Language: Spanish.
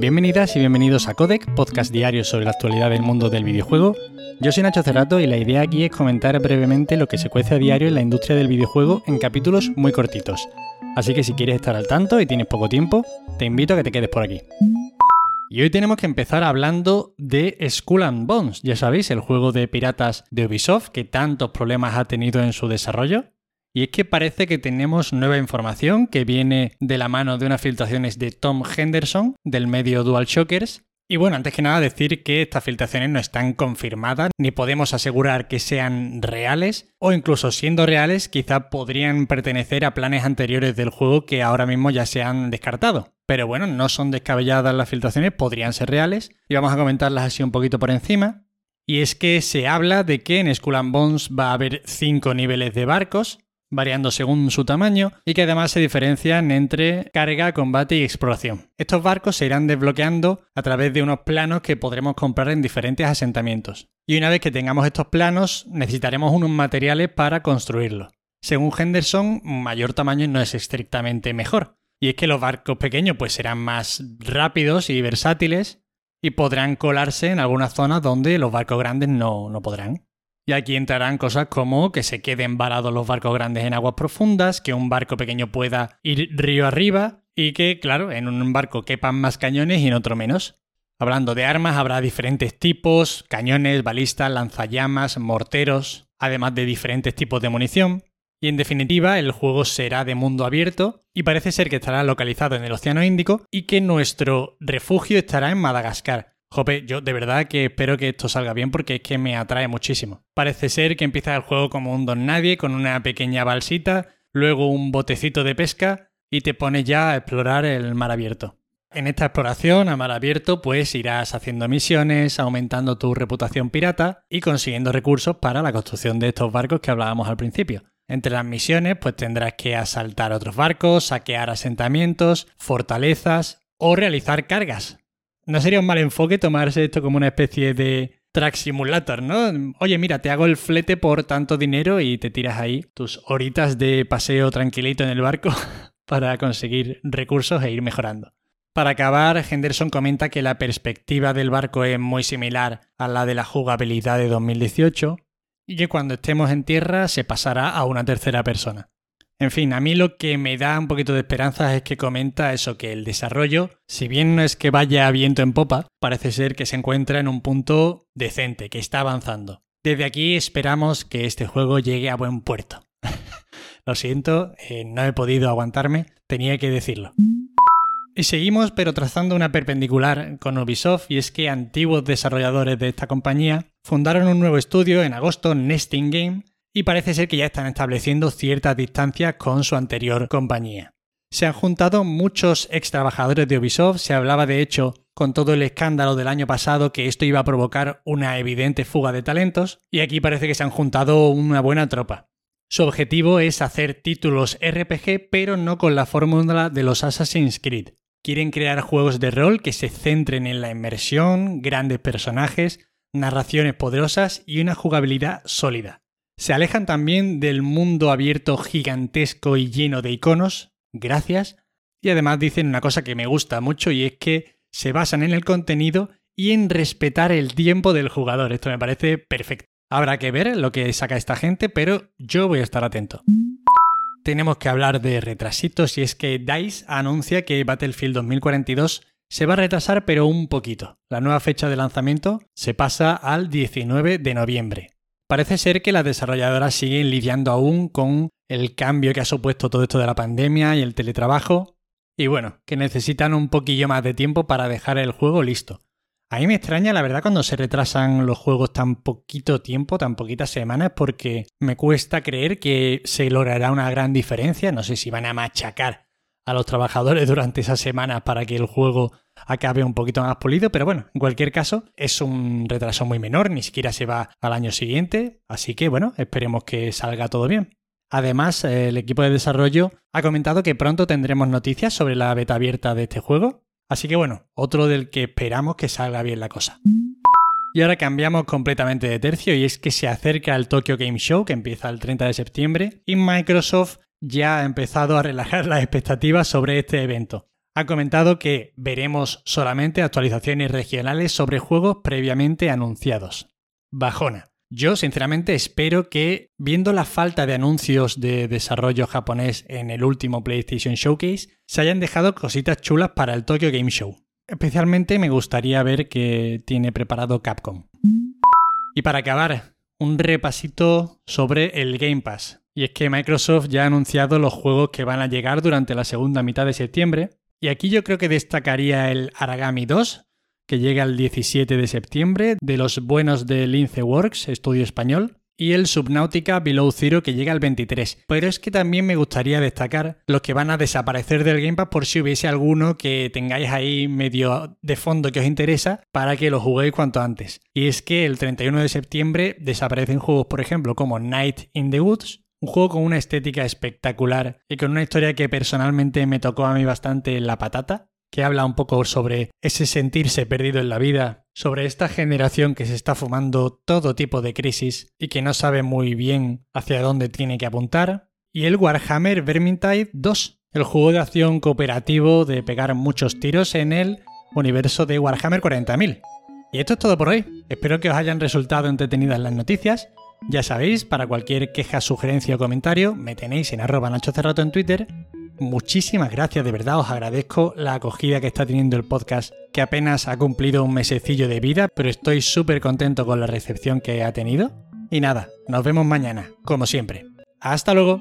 Bienvenidas y bienvenidos a Codec, podcast diario sobre la actualidad del mundo del videojuego. Yo soy Nacho Cerrato y la idea aquí es comentar brevemente lo que se cuece a diario en la industria del videojuego en capítulos muy cortitos. Así que si quieres estar al tanto y tienes poco tiempo, te invito a que te quedes por aquí. Y hoy tenemos que empezar hablando de Skull and Bones, ya sabéis, el juego de piratas de Ubisoft que tantos problemas ha tenido en su desarrollo. Y es que parece que tenemos nueva información que viene de la mano de unas filtraciones de Tom Henderson del medio DualShockers. Y bueno, antes que nada decir que estas filtraciones no están confirmadas ni podemos asegurar que sean reales o incluso siendo reales quizá podrían pertenecer a planes anteriores del juego que ahora mismo ya se han descartado. Pero bueno, no son descabelladas las filtraciones, podrían ser reales y vamos a comentarlas así un poquito por encima. Y es que se habla de que en Skull and Bones va a haber 5 niveles de barcos, variando según su tamaño, y que además se diferencian entre carga, combate y exploración. Estos barcos se irán desbloqueando a través de unos planos que podremos comprar en diferentes asentamientos. Y una vez que tengamos estos planos, necesitaremos unos materiales para construirlos. Según Henderson, mayor tamaño no es estrictamente mejor. Y es que los barcos pequeños pues serán más rápidos y versátiles y podrán colarse en algunas zonas donde los barcos grandes no, no podrán. Y aquí entrarán cosas como que se queden varados los barcos grandes en aguas profundas, que un barco pequeño pueda ir río arriba y que, claro, en un barco quepan más cañones y en otro menos. Hablando de armas, habrá diferentes tipos, cañones, balistas, lanzallamas, morteros, además de diferentes tipos de munición. Y en definitiva, el juego será de mundo abierto y parece ser que estará localizado en el Océano Índico y que nuestro refugio estará en Madagascar, Jope, yo de verdad que espero que esto salga bien porque es que me atrae muchísimo. Parece ser que empieza el juego como un don nadie, con una pequeña balsita, luego un botecito de pesca y te pones ya a explorar el mar abierto. En esta exploración a mar abierto pues irás haciendo misiones, aumentando tu reputación pirata y consiguiendo recursos para la construcción de estos barcos que hablábamos al principio. Entre las misiones pues tendrás que asaltar otros barcos, saquear asentamientos, fortalezas o realizar cargas, no sería un mal enfoque tomarse esto como una especie de track simulator, ¿no? Oye, mira, te hago el flete por tanto dinero y te tiras ahí tus horitas de paseo tranquilito en el barco para conseguir recursos e ir mejorando. Para acabar, Henderson comenta que la perspectiva del barco es muy similar a la de la jugabilidad de 2018 y que cuando estemos en tierra se pasará a una tercera persona. En fin, a mí lo que me da un poquito de esperanza es que comenta eso, que el desarrollo, si bien no es que vaya viento en popa, parece ser que se encuentra en un punto decente, que está avanzando. Desde aquí esperamos que este juego llegue a buen puerto. lo siento, eh, no he podido aguantarme, tenía que decirlo. Y seguimos, pero trazando una perpendicular con Ubisoft, y es que antiguos desarrolladores de esta compañía fundaron un nuevo estudio en agosto, Nesting Game, y parece ser que ya están estableciendo ciertas distancias con su anterior compañía. Se han juntado muchos ex trabajadores de Ubisoft, se hablaba de hecho con todo el escándalo del año pasado que esto iba a provocar una evidente fuga de talentos, y aquí parece que se han juntado una buena tropa. Su objetivo es hacer títulos RPG, pero no con la fórmula de los Assassin's Creed. Quieren crear juegos de rol que se centren en la inmersión, grandes personajes, narraciones poderosas y una jugabilidad sólida. Se alejan también del mundo abierto gigantesco y lleno de iconos, gracias, y además dicen una cosa que me gusta mucho y es que se basan en el contenido y en respetar el tiempo del jugador. Esto me parece perfecto. Habrá que ver lo que saca esta gente, pero yo voy a estar atento. Tenemos que hablar de retrasitos y es que DICE anuncia que Battlefield 2042 se va a retrasar pero un poquito. La nueva fecha de lanzamiento se pasa al 19 de noviembre. Parece ser que las desarrolladoras siguen lidiando aún con el cambio que ha supuesto todo esto de la pandemia y el teletrabajo, y bueno, que necesitan un poquillo más de tiempo para dejar el juego listo. A mí me extraña la verdad cuando se retrasan los juegos tan poquito tiempo, tan poquitas semanas, porque me cuesta creer que se logrará una gran diferencia. No sé si van a machacar a los trabajadores durante esas semanas para que el juego acabe un poquito más pulido, pero bueno, en cualquier caso es un retraso muy menor, ni siquiera se va al año siguiente, así que bueno, esperemos que salga todo bien. Además, el equipo de desarrollo ha comentado que pronto tendremos noticias sobre la beta abierta de este juego, así que bueno, otro del que esperamos que salga bien la cosa. Y ahora cambiamos completamente de tercio y es que se acerca el Tokyo Game Show que empieza el 30 de septiembre y Microsoft ya ha empezado a relajar las expectativas sobre este evento. ha comentado que veremos solamente actualizaciones regionales sobre juegos previamente anunciados. Bajona. Yo sinceramente espero que, viendo la falta de anuncios de desarrollo japonés en el último PlayStation Showcase, se hayan dejado cositas chulas para el Tokyo Game Show. Especialmente me gustaría ver qué tiene preparado Capcom. Y para acabar, un repasito sobre el Game Pass. Y es que Microsoft ya ha anunciado los juegos que van a llegar durante la segunda mitad de septiembre. Y aquí yo creo que destacaría el Aragami 2, que llega el 17 de septiembre, de los buenos de Lince Works, estudio español, y el Subnautica Below Zero que llega el 23. Pero es que también me gustaría destacar los que van a desaparecer del Game Pass por si hubiese alguno que tengáis ahí medio de fondo que os interesa para que lo juguéis cuanto antes. Y es que el 31 de septiembre desaparecen juegos, por ejemplo, como Night in the Woods, un juego con una estética espectacular y con una historia que personalmente me tocó a mí bastante la patata, que habla un poco sobre ese sentirse perdido en la vida, sobre esta generación que se está fumando todo tipo de crisis y que no sabe muy bien hacia dónde tiene que apuntar, y el Warhammer Vermintide 2, el juego de acción cooperativo de pegar muchos tiros en el universo de Warhammer 40.000. Y esto es todo por hoy. Espero que os hayan resultado entretenidas las noticias. Ya sabéis, para cualquier queja, sugerencia o comentario, me tenéis en arroba Nacho Cerrato en Twitter muchísimas gracias, de verdad os agradezco la acogida que está teniendo el podcast, que apenas ha cumplido un mesecillo de vida, pero estoy súper contento con la recepción que ha tenido. Y nada, nos vemos mañana, como siempre. Hasta luego.